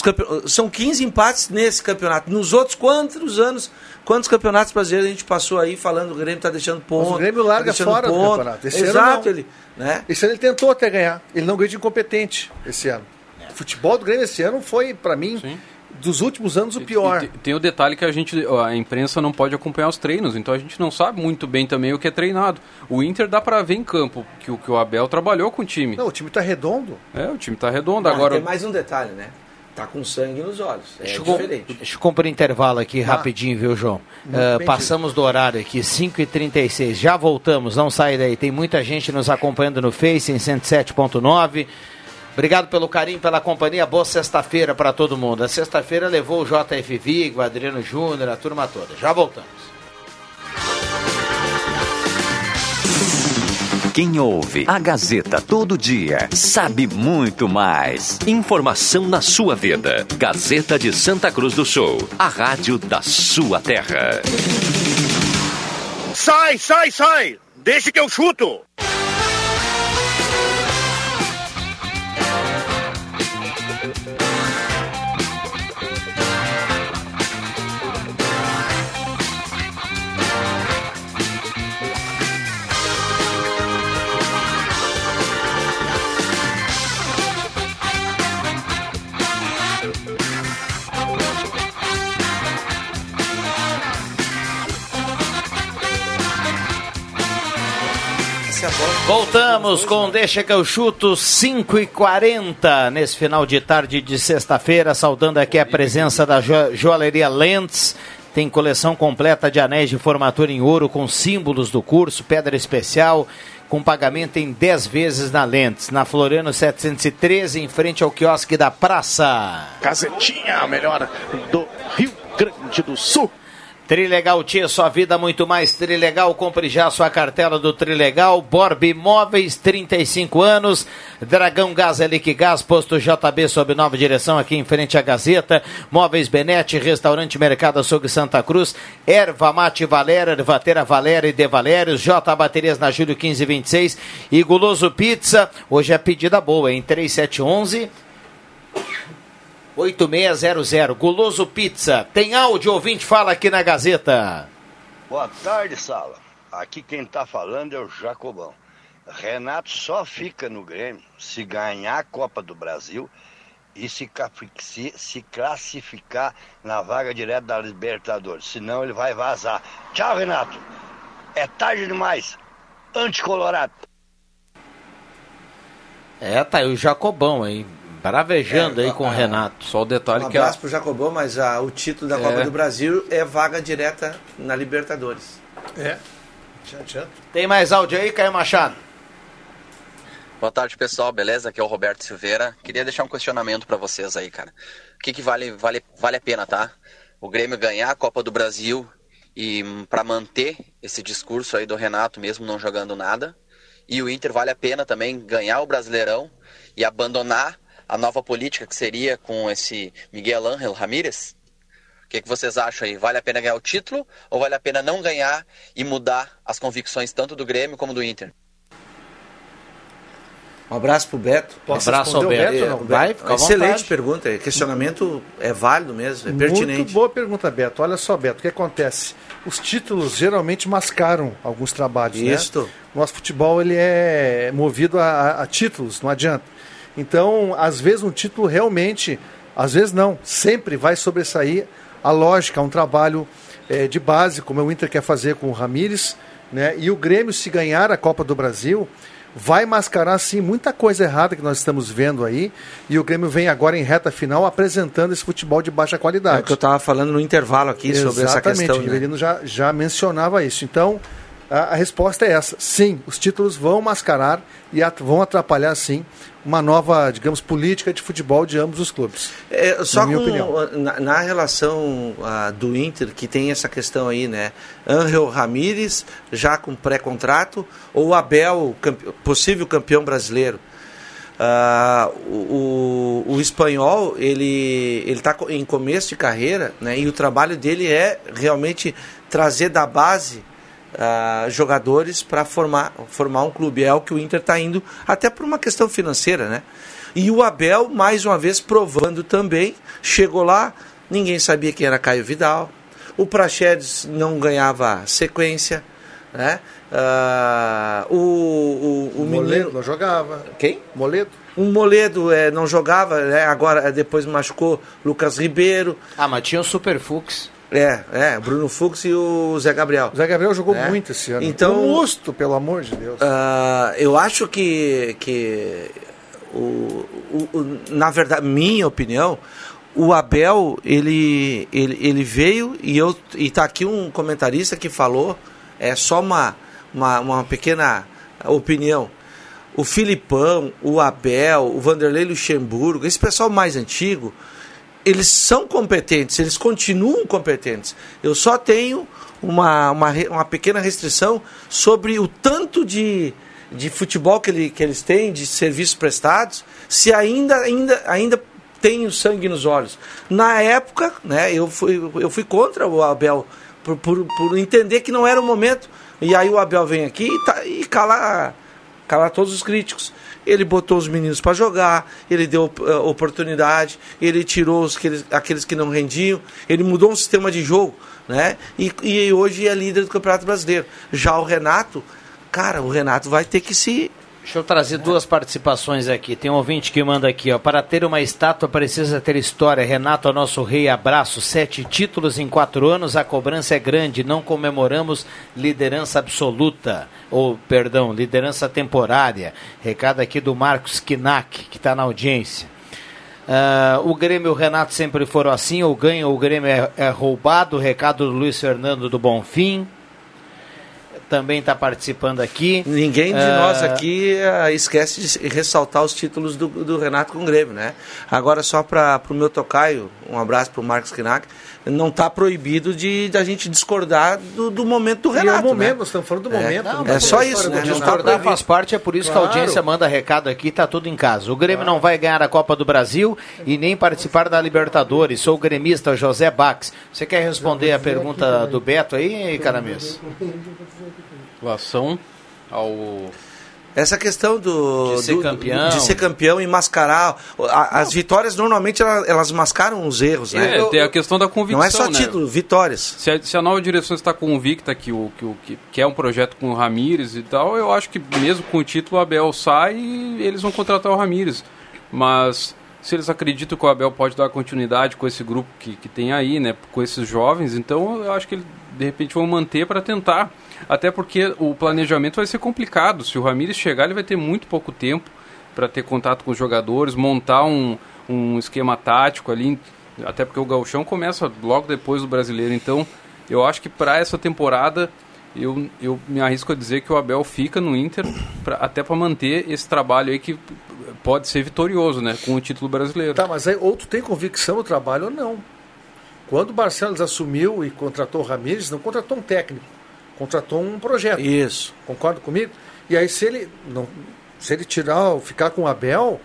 campe- são 15 empates nesse campeonato. Nos outros quantos anos, quantos campeonatos brasileiros a gente passou aí falando que o Grêmio está deixando ponto. o Grêmio larga tá fora do ponto. campeonato. Esse ano Exato, não. ele, né? Esse ano ele tentou até ganhar. Ele não ganhou de incompetente esse ano. O futebol do Grêmio esse ano foi, pra mim, Sim. dos últimos anos, o E- pior. e tem- tem o detalhe que a gente, a imprensa não pode acompanhar os treinos, então a gente não sabe muito bem também o que é treinado. O Inter dá pra ver em campo que o que o Abel trabalhou com o time. Não, o time tá redondo. É, o time tá redondo Não, agora. Tem mais um detalhe, né? Tá com sangue nos olhos. É Deixa diferente. deixa eu cumprir intervalo aqui rapidinho, viu, João? Ah, bem passamos do horário aqui, 5h36. Já voltamos, não sai daí. Tem muita gente nos acompanhando no Face em 107.9. Obrigado pelo carinho, pela companhia. Boa sexta-feira para todo mundo. A sexta-feira levou o JF Vigo, o Adriano Júnior, a turma toda. Já voltamos. Quem ouve a Gazeta todo dia sabe muito mais. Informação na sua vida. Gazeta de Santa Cruz do Sul, a rádio da sua terra. Sai, sai, sai! Deixa que eu chuto! Essa é a bola. Voltamos com Deixa que eu chuto 5 e 40 nesse final de tarde de sexta-feira, saudando aqui a presença da jo Joalheria Lentes. Tem coleção completa de anéis de formatura em ouro com símbolos do curso, pedra especial, com pagamento em 10 vezes na Lentes. Na Floriano 713, em frente ao quiosque da Praça. Casetinha, a melhor do Rio Grande do Sul. Trilegal Tia, sua vida muito mais Trilegal. Compre já sua cartela do Trilegal. Borb Imóveis, 35 anos. Dragão Gás, Elic Gás, posto JB sob nova direção aqui em frente à Gazeta. Móveis Benete, Restaurante Mercado Açougue Santa Cruz. Erva Mate Valéria, Ervateira Valéria e De Valérios. J Baterias na Júlio 1526. E Guloso Pizza, hoje é pedida boa, em 3711 8600. Guloso Pizza. Tem áudio, ouvinte, fala aqui na Gazeta. Boa tarde, Sala. Aqui quem tá falando é o Jacobão. Renato só fica no Grêmio se ganhar a Copa do Brasil e se, se, se classificar na vaga direta da Libertadores. Senão ele vai vazar. Tchau, Renato. É tarde demais. Anticolorado. É, tá aí o Jacobão, hein? Bravejando é, aí com o Renato. Só o detalhe um que. Um abraço pro Jacobão, mas a, o título da é. Copa do Brasil é vaga direta na Libertadores. É. Tem mais áudio aí, Caio Machado? Boa tarde, pessoal. Beleza? Aqui é o Roberto Silveira. Queria deixar um questionamento para vocês aí, cara. O que, que vale, vale, vale a pena, tá? O Grêmio ganhar a Copa do Brasil e hum, para manter esse discurso aí do Renato, mesmo não jogando nada. E o Inter vale a pena também ganhar o Brasileirão e abandonar a nova política que seria com esse Miguel Ángel Ramírez? O que, que vocês acham aí? Vale a pena ganhar o título ou vale a pena não ganhar e mudar as convicções tanto do Grêmio como do Inter? Um abraço pro Beto. Posso um abraço ao Beto. Beto? Não, Vai, fica Excelente pergunta. Questionamento é válido mesmo, é pertinente. Muito boa pergunta, Beto. Olha só, Beto, o que acontece? Os títulos geralmente mascaram alguns trabalhos, Isso. né? Nosso futebol ele é movido a, a títulos, não adianta. Então, às vezes um título realmente, às vezes não, sempre vai sobressair a lógica, um trabalho é, de base, como o Inter quer fazer com o Ramires, né? E o Grêmio, se ganhar a Copa do Brasil, vai mascarar sim muita coisa errada que nós estamos vendo aí. E o Grêmio vem agora em reta final apresentando esse futebol de baixa qualidade. É o que eu estava falando no intervalo aqui Exatamente, sobre essa questão. O Riverino né? já, já mencionava isso. Então, a, a, resposta é essa. Sim, os títulos vão mascarar e at vão atrapalhar, sim, uma nova, digamos, política de futebol de ambos os clubes. É, só na, com, na, na, relação uh, do Inter, que tem essa questão aí, né? Angel Ramírez, já com pré-contrato, ou Abel, campe, possível campeão brasileiro. Uh, o, o, o, espanhol ele ele está em começo de carreira né, e o trabalho dele é realmente trazer da base uh, jogadores para formar, formar um clube. É o que o Inter está indo, até por uma questão financeira, né? E o Abel, mais uma vez, provando também, chegou lá, ninguém sabia quem era Caio Vidal. O Praxedes não ganhava sequência. Né? Uh, o, o, o Moledo menino... não jogava. Quem? Moledo. Um Moledo é, não jogava, né? agora depois machucou Lucas Ribeiro. Ah, mas tinha o Super Fux. É, é, Bruno Fux e o Zé Gabriel. O Zé Gabriel jogou é. muito esse ano. Então, um lusto, pelo amor de Deus. Uh, eu acho que, que o, o, o, na verdade, minha opinião, o Abel, ele, ele, ele veio e eu e tá aqui um comentarista que falou, é só uma, uma, uma pequena opinião. O Filipão, o Abel, o Vanderlei Luxemburgo, esse pessoal mais antigo, eles são competentes, eles continuam competentes. Eu só tenho uma, uma, uma pequena restrição sobre o tanto de, de futebol que, ele, que eles têm, de serviços prestados, se ainda, ainda, ainda tem o sangue nos olhos. Na época, né, eu, fui, eu fui contra o Abel por, por, por entender que não era o momento. E aí o Abel vem aqui e, tá, e cala, cala todos os críticos ele botou os meninos para jogar, ele deu uh, oportunidade, ele tirou os, aqueles, aqueles que não rendiam, ele mudou um sistema de jogo, né? E, e hoje é líder do Campeonato Brasileiro. Já o Renato, cara, o Renato vai ter que se Deixa eu trazer duas participações aqui. Tem um ouvinte que manda aqui, ó. Para ter uma estátua precisa ter história. Renato, nosso rei, abraço. Sete títulos em quatro anos, a cobrança é grande. Não comemoramos liderança absoluta. Ou, perdão, liderança temporária. Recado aqui do Marcos Kinak, que está na audiência. Ah, o Grêmio e o Renato sempre foram assim, ou ganha ou o Grêmio é, é roubado. Recado do Luiz Fernando do Bonfim. Também está participando aqui. Ninguém de Ah, nós aqui ah, esquece de ressaltar os títulos do, do Renato com o Grêmio, né? Agora, só para o meu tocaio, um abraço para o Marcos Knack, não está proibido de da gente discordar do, do momento do E é o Renato, momento, né? nós estamos falando do É. momento. Não, não é só isso, né? Renato. tá Discordar proibido. faz parte, é por isso que a Claro. audiência manda recado aqui, tá tudo em casa. O Grêmio não vai ganhar a Copa do Brasil e nem participar da Libertadores. Sou o gremista José Bax. Você quer responder a pergunta do Beto aí, Caramês? Relação ao. Essa questão do De ser do- campeão. de ser campeão e mascarar a- as vitórias normalmente elas, elas mascaram os erros, né? É, tem a questão da convicção. Não é só né? título, vitórias. Se a, se a nova direção está convicta que, o, que, que, que é um projeto com o Ramires e tal, eu acho que mesmo com o título o Abel sai e eles vão contratar o Ramires. Mas se eles acreditam que o Abel pode dar continuidade com esse grupo que, que tem aí, né, com esses jovens, então eu acho que eles de repente vão manter para tentar. Até porque o planejamento vai ser complicado. Se o Ramires chegar, ele vai ter muito pouco tempo para ter contato com os jogadores, montar um, um esquema tático ali, até porque o gauchão começa logo depois do brasileiro. Então, eu acho que para essa temporada, eu, eu me arrisco a dizer que o Abel fica no Inter, pra, até para manter esse trabalho aí que pode ser vitorioso, né, com o título brasileiro. Tá, mas aí ou tu tem convicção no trabalho ou não. Quando o Barcelos assumiu e contratou o Ramires, não contratou um técnico, contratou um projeto. Isso. Concorda comigo? E aí se ele não, se ele tirar, ficar com o Abel,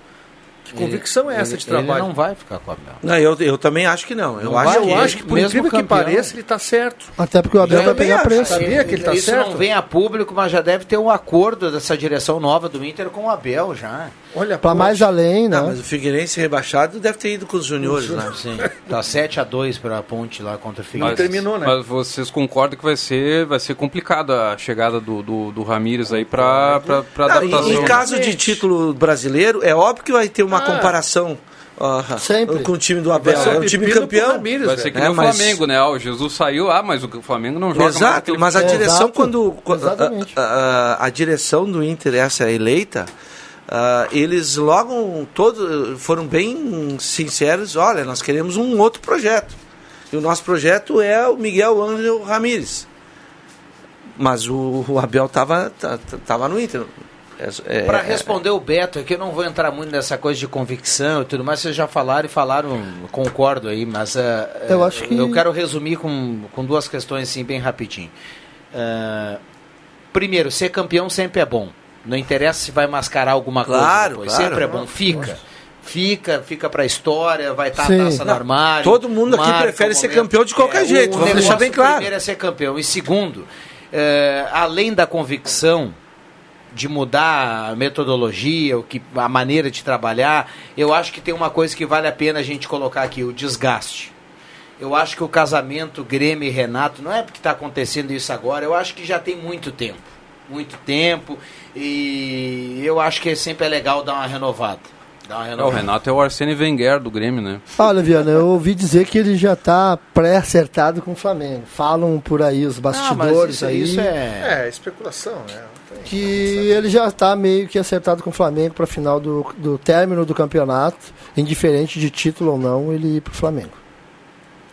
que convicção é essa Ele- de trabalho? Ele não vai ficar com o Abel. Não, eu, eu também acho que não. Eu Não acho vai, que eu acho que por mesmo incrível que campeão. pareça, ele está certo. Até porque o Abel vai pegar preço. sabia que ele tá Isso certo? não vem a público, mas já deve ter um acordo dessa direção nova do Inter com o Abel já. Olha, Pra pô, mais além, né? Não, mas o Figueirense rebaixado deve ter ido com os juniores lá. Sim. Tá 7 a 2 para a Ponte lá contra o Não Figueirense. terminou, né? Mas vocês concordam que vai ser, vai ser complicado a chegada do, do, do Ramires aí para Não, adaptação. em, né? caso de título brasileiro, é óbvio que vai ter uma Ah. comparação ah, Sempre. com o time do Abel. É o um time campeão. Ramires, Vai ser que É, nem o mas- Flamengo, né? Ah, o Jesus saiu, ah, mas o Flamengo não joga Exato, mas a É, direção, exato. quando, quando- Exatamente. a, a- a direção do Inter, essa é eleita, ah, eles logo todos foram bem sinceros, olha, nós queremos um outro projeto. E o nosso projeto é o Miguel Ângelo Ramírez. Mas o, o Abel estava tava no Inter. É, é- Para responder o Beto aqui, eu não vou entrar muito nessa coisa de convicção e tudo mais, vocês já falaram e falaram, concordo aí, mas eh, Eu acho que- eu quero resumir com, com duas questões assim, bem rapidinho. Eh, primeiro, ser campeão sempre é bom. Não interessa se vai mascarar alguma coisa Claro, depois. claro. Sempre é bom. Fica. Fica, fica pra história, vai estar Sim. a taça no armário. todo mundo aqui marca prefere ser campeão de qualquer É, jeito, vamos deixar bem claro. Primeiro é ser campeão. E segundo, eh, além da convicção de mudar a metodologia, o que, a maneira de trabalhar, eu acho que tem uma coisa que vale a pena a gente colocar aqui, o desgaste. Eu acho que o casamento Grêmio e Renato, não é porque está acontecendo isso agora, eu acho que já tem muito tempo. Muito tempo. E eu acho que sempre é legal dar uma renovada. Dar uma É, o renovada. Renato é o Arsene Wenger do Grêmio, né? Olha, Viana, eu ouvi dizer que ele já está pré-acertado com o Flamengo. Falam por aí os Ah, bastidores isso, aí. isso é... É, especulação, né? Que ele já está meio que acertado com o Flamengo para final do, do término do campeonato, indiferente de título ou não, ele ir para o Flamengo.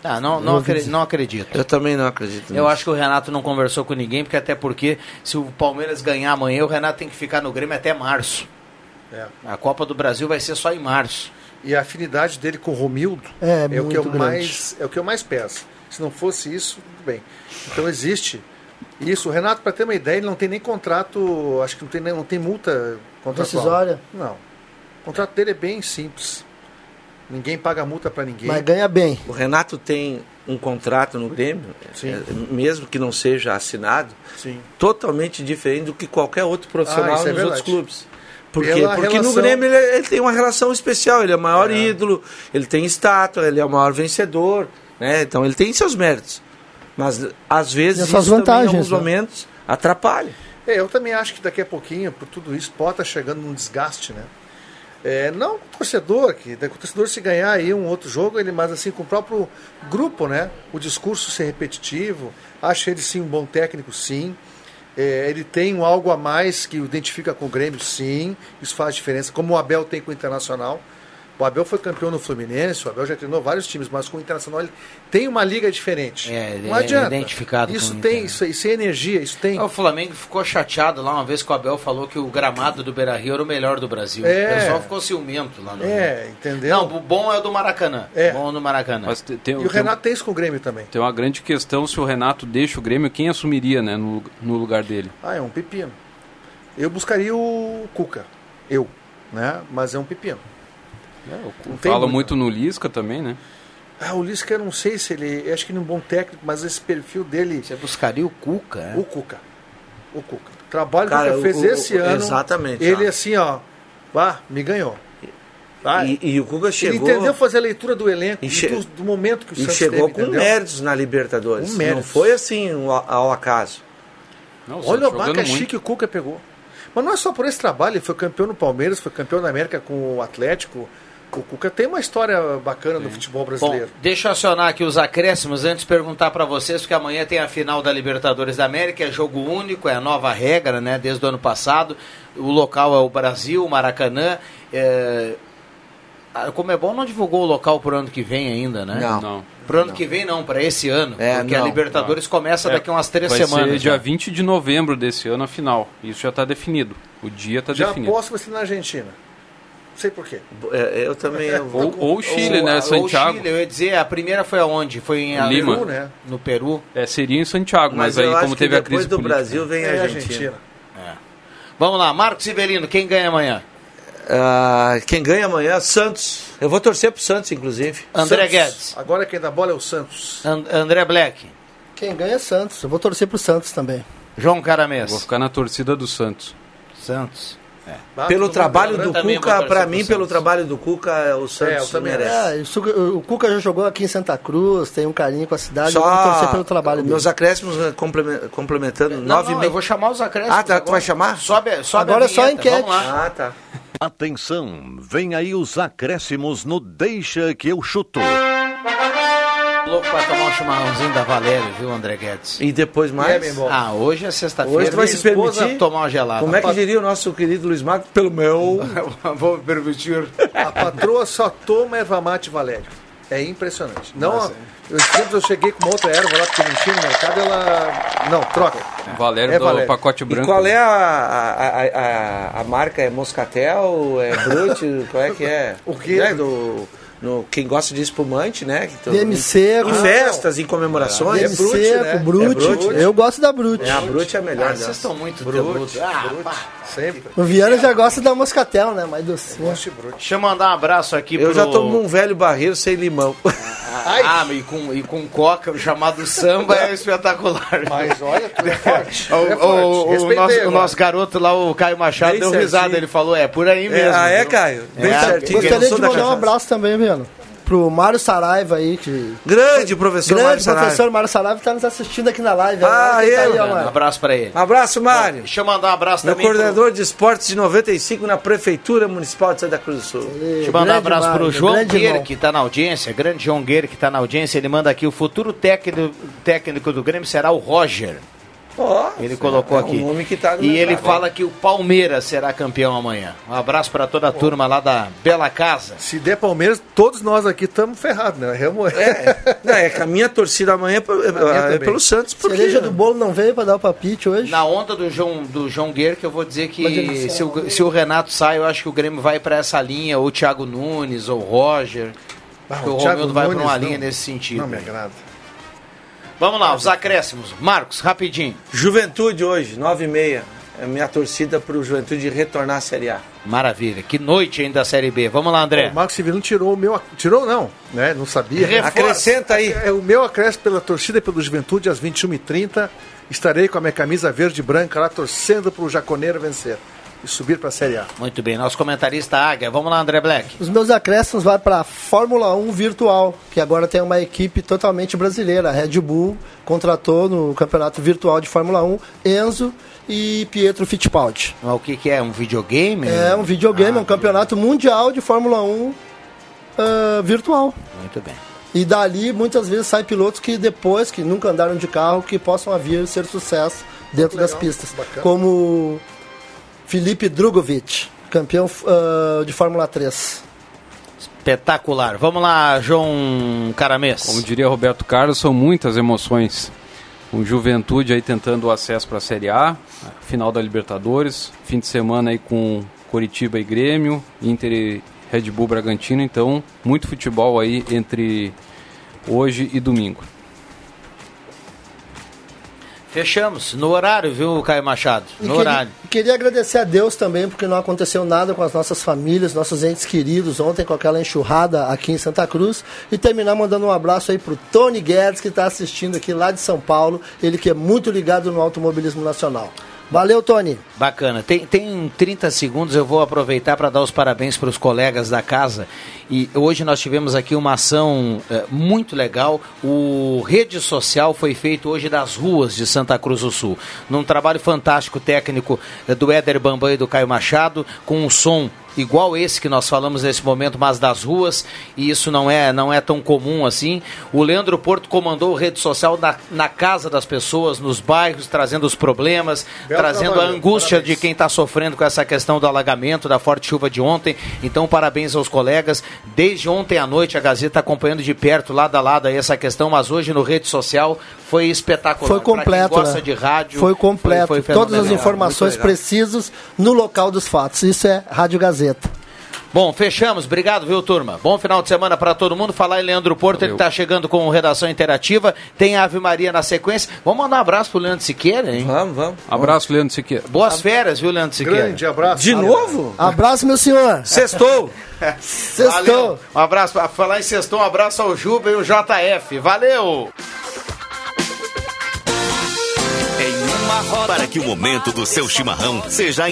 Ah, não, não, ouvi acre- dizer. não acredito. Eu também não acredito Eu nisso. acho que o Renato não conversou com ninguém, porque até porque se o Palmeiras ganhar amanhã, o Renato tem que ficar no Grêmio até março. É. A Copa do Brasil vai ser só em março. E a afinidade dele com o Romildo É, é, o que eu muito grande. mais é o que eu mais peço. Se não fosse isso, tudo bem. Então existe isso. O Renato, para ter uma ideia, ele não tem nem contrato, acho que não tem, não tem multa contratual. Decisória. Não. O contrato dele é bem simples. Ninguém paga multa para ninguém. Mas ganha bem. O Renato tem um contrato no Grêmio, Sim. é, mesmo que não seja assinado, Sim. totalmente diferente do que qualquer outro profissional Ah, é nos outros verdade. clubes. Por quê? Porque no relação- Grêmio ele, ele tem uma relação especial, ele é o maior É. ídolo, ele tem estátua, ele é o maior vencedor, né? então ele tem seus méritos. Mas às vezes isso também, em vantagens, alguns né? momentos atrapalha. É, eu também acho que daqui a pouquinho, por tudo isso, pode estar chegando num desgaste, né? É, não o torcedor, que o torcedor se ganhar aí um outro jogo, ele mais assim com o próprio grupo, né? O discurso ser repetitivo, acho ele sim um bom técnico, sim. É, ele tem um algo a mais que o identifica com o Grêmio, sim. Isso faz diferença, como o Abel tem com o Internacional. O Abel foi campeão no Fluminense, o Abel já treinou vários times, mas com o Internacional ele tem uma liga diferente. É, não é adianta. identificado Isso tem, isso, isso é energia, isso tem. O Flamengo ficou chateado lá uma vez que o Abel falou que o gramado do Beira Rio era o melhor do Brasil. É. O pessoal ficou ciumento lá no É, entendeu? Não, o bom é o do Maracanã. É. Bom é o do Maracanã. Mas te- tem, E o tem- Renato tem isso com o Grêmio também. tem uma grande questão se o Renato deixa o Grêmio, quem assumiria né, no, no lugar dele? Ah, é um pepino. Eu buscaria o Cuca. Eu. Né? Mas é um pepino. Tem Fala muito. no Lisca também, né? Ah, o Lisca, eu não sei se ele. eu Acho que ele é um bom técnico, mas esse perfil dele. Você buscaria o Cuca, é? O Cuca. O Cuca. O trabalho Cara, que ele fez o- o- esse ano. exatamente, Ele ó. assim, ó. Ah, me ganhou. Ah, E, e o Cuca chegou. Ele entendeu fazer a leitura do elenco E e che- do, do momento que o E Santos chegou teve, com entendeu? méritos na Libertadores. Com Não foi assim um a- ao acaso. Não, o Olha o abacaxi que o Cuca pegou. Mas não é só por esse trabalho, ele foi campeão no Palmeiras, foi campeão na América com o Atlético. O Cuca tem uma história bacana no futebol Bom, brasileiro. deixa eu acionar aqui os acréscimos antes de perguntar para vocês, porque amanhã tem a final da Libertadores da América, é jogo único, é a nova regra, né, desde o ano passado. O local é o Brasil, o Maracanã. É... A Comebol não divulgou o local para o ano que vem ainda, né? Não. Não. Para o ano que vem não, para esse ano, É, porque a não, Libertadores começa É, daqui umas três vai semanas. ser dia já. 20 de novembro desse ano a final. Isso já está definido. O dia está Já definido. aposto que vai ser na Argentina. Não sei porquê. É, eu também. eu vou- Ou, ou o Chile, Ou- né? ou Santiago. Chile, eu ia dizer, a primeira foi aonde? Foi em Lima. Peru, né? no Peru. É, seria em Santiago, mas, Mas, aí como teve a depois crise do política. Brasil vem É a Argentina. Argentina. Vamos lá, Marcos Sibelino, quem ganha amanhã? Ah, quem ganha amanhã? Santos. Eu vou torcer pro Santos, inclusive. André Santos. Guedes. Agora quem dá bola é o Santos. And- André Black. Quem ganha é Santos. Eu vou torcer pro Santos também. João Vou Caramês. ficar na torcida do Santos. Santos. Bah, Pelo mundo trabalho do Cuca, pro mim, pelo trabalho do Cuca, é o É, eu Santos também merece. É, o Cuca já jogou aqui em Santa Cruz, tem um carinho com a cidade. eu vou torcer Só pelo trabalho dele. meus acréscimos complemen- complementando. Não, nove não, eu vou chamar os acréscimos. Ah, tá, tu vai chamar? Sobe, sobe Agora a é só enquete. Vamos lá. Ah, tá. Atenção, vem aí os acréscimos no Deixa que eu chuto. Louco pra tomar um chimarrãozinho da Valéria, viu, André Guedes? E depois É, mais? meu irmão. Ah, hoje é sexta-feira. Hoje tu vai se permitir? tomar uma gelada. Como é que diria o nosso querido Luiz Marcos? Pelo meu. Vou me permitir. A patroa só toma erva mate Valério. É impressionante. Não, Nossa, eu, eu cheguei com uma outra erva lá porque não tinha no mercado, ela. Não, troca. Valério É do Valério. pacote E branco. qual é a, a, a, a, marca? É Moscatel? É Brut? qual é que é? O quê? Né, do, no, quem gosta de espumante, né? Todo- DM seco. Em festas, em comemorações. DM É seco, né? Brute. É Brut. Eu gosto da Brute. É, a Brut é a melhor. Ah, vocês estão muito Brute, deludos. Ah, Brute. Sempre. O Viana já gosta da Moscatel, né? Mais docinho. Gosto de. Deixa eu mandar um abraço aqui Eu pro... já tomo um velho barreiro sem limão. Ah, e com, e com coca, o chamado samba é espetacular. Mas olha, tu é forte. O, é o- forte. o Respeitei nosso, o agora. nosso garoto lá, o Caio Machado, Bem deu certinho. risada. Ele falou, é por aí mesmo. ah, é, viu? Caio? Bem É, certinho. porque Gostaria de da mandar um abraço também, Viana. Pro Mário Saraiva aí, que. Grande professor Grande Mário Saraiva. professor Mário Saraiva está nos assistindo aqui na live. Ah, Olha quem tá ele, aí, ó, Um abraço pra ele. Um abraço, Mário. Deixa eu mandar um abraço Meu também. pro- coordenador de esportes de 95 na Prefeitura Municipal de Santa Cruz do Sul. Deixa eu mandar um abraço Mário, pro João Guerra, irmão. que está na audiência, grande João Guerra, que está na audiência. Ele manda aqui: o futuro técnico, técnico do Grêmio será o Roger. Ele colocou é um aqui. nome que tá e ele fala que o Palmeiras será campeão amanhã. Um abraço para toda a turma lá da Bela Casa. Se der Palmeiras, todos nós aqui estamos ferrados, né? É, não, é que a minha torcida amanhã é, é também. pelo Santos. Porque... Cereja do bolo não veio pra dar o palpite hoje. Na onda do João, do João Guerra, que eu vou dizer que se o, se o Renato sai, eu acho que o Grêmio vai para essa linha, ou o Thiago Nunes, ou o Roger. Ah, o Thiago Romildo vai para Nunes uma não- linha nesse sentido. Não me agrada. Vamos lá, os acréscimos. Marcos, rapidinho. Juventude hoje, 9 e meia. É a minha torcida para o Juventude retornar à Série A. Maravilha. Que noite ainda da Série B. Vamos lá, André. O Marcos Severino tirou o meu. Tirou, não, né? Não sabia. Reforça. Acrescenta aí. É, o meu acréscimo pela torcida e pelo Juventude às 21h30. Estarei com a minha camisa verde e branca lá torcendo para o Jaconeiro vencer. E subir para a Série A. Muito bem, nosso comentarista Águia. Vamos lá, André Black. Os meus acréscimos vai para a Fórmula 1 virtual, que agora tem uma equipe totalmente brasileira. A Red Bull contratou no campeonato virtual de Fórmula 1 Enzo e Pietro Fittipaldi. Mas o que, que é? Um videogame? É um videogame, é um campeonato mundial de Fórmula 1 ah, virtual. Muito bem. E dali muitas vezes sai pilotos que depois, que nunca andaram de carro, que possam vir ser sucesso dentro das pistas. bacana. Como Felipe Drogovic, campeão ah, de Fórmula 3. Espetacular. Vamos lá, João Caramês. Como diria Roberto Carlos, são muitas emoções. Com Juventude aí tentando o acesso para a Série A, final da Libertadores, fim de semana aí com Coritiba e Grêmio, Inter e Red Bull Bragantino, então muito futebol aí entre hoje e domingo. Fechamos. No horário, viu, Caio Machado? No queria- horário. Queria agradecer a Deus também, porque não aconteceu nada com as nossas famílias, nossos entes queridos ontem com aquela enxurrada aqui em Santa Cruz. E terminar mandando um abraço aí pro Tony Guedes, que está assistindo aqui lá de São Paulo. Ele que é muito ligado no automobilismo nacional. Valeu, Tony. Bacana. Tem, tem 30 segundos, eu vou aproveitar para dar os parabéns para os colegas da casa. E hoje nós tivemos aqui uma ação eh, muito legal. O Rede Social foi feito hoje das ruas de Santa Cruz do Sul. Num trabalho fantástico técnico eh, do Éder Bambam e do Caio Machado, com um som igual esse que nós falamos nesse momento, mas das ruas, e isso não é, não é tão comum assim. O Leandro Porto comandou rede social na, na casa das pessoas, nos bairros, trazendo os problemas, Belo trazendo a trabalho, angústia parabéns. de quem está sofrendo com essa questão do alagamento, da forte chuva de ontem. Então, parabéns aos colegas. Desde ontem à noite, a Gazeta acompanhando de perto, lado a lado, aí essa questão, mas hoje no rede social foi espetacular. Foi Pra quem completo. gosta né? de rádio. Foi completo. foi Todas as informações precisas no local dos fatos. Isso é Rádio Gazeta. Bom, fechamos. Obrigado, viu, turma? Bom final de semana para todo mundo. Falar em Leandro Porto, ele está chegando com redação interativa. Tem Ave Maria na sequência. Vamos mandar um abraço pro Leandro Siqueira, hein? Vamos, vamos. Abraço, Leandro Siqueira. Boas férias, viu, Leandro Siqueira? Grande abraço. De novo? Abraço, meu senhor. Sextou! Sextou. Valeu. Um abraço, pra falar em sextou, um abraço ao Juba e o JF. Valeu! Para que o momento do seu chimarrão seja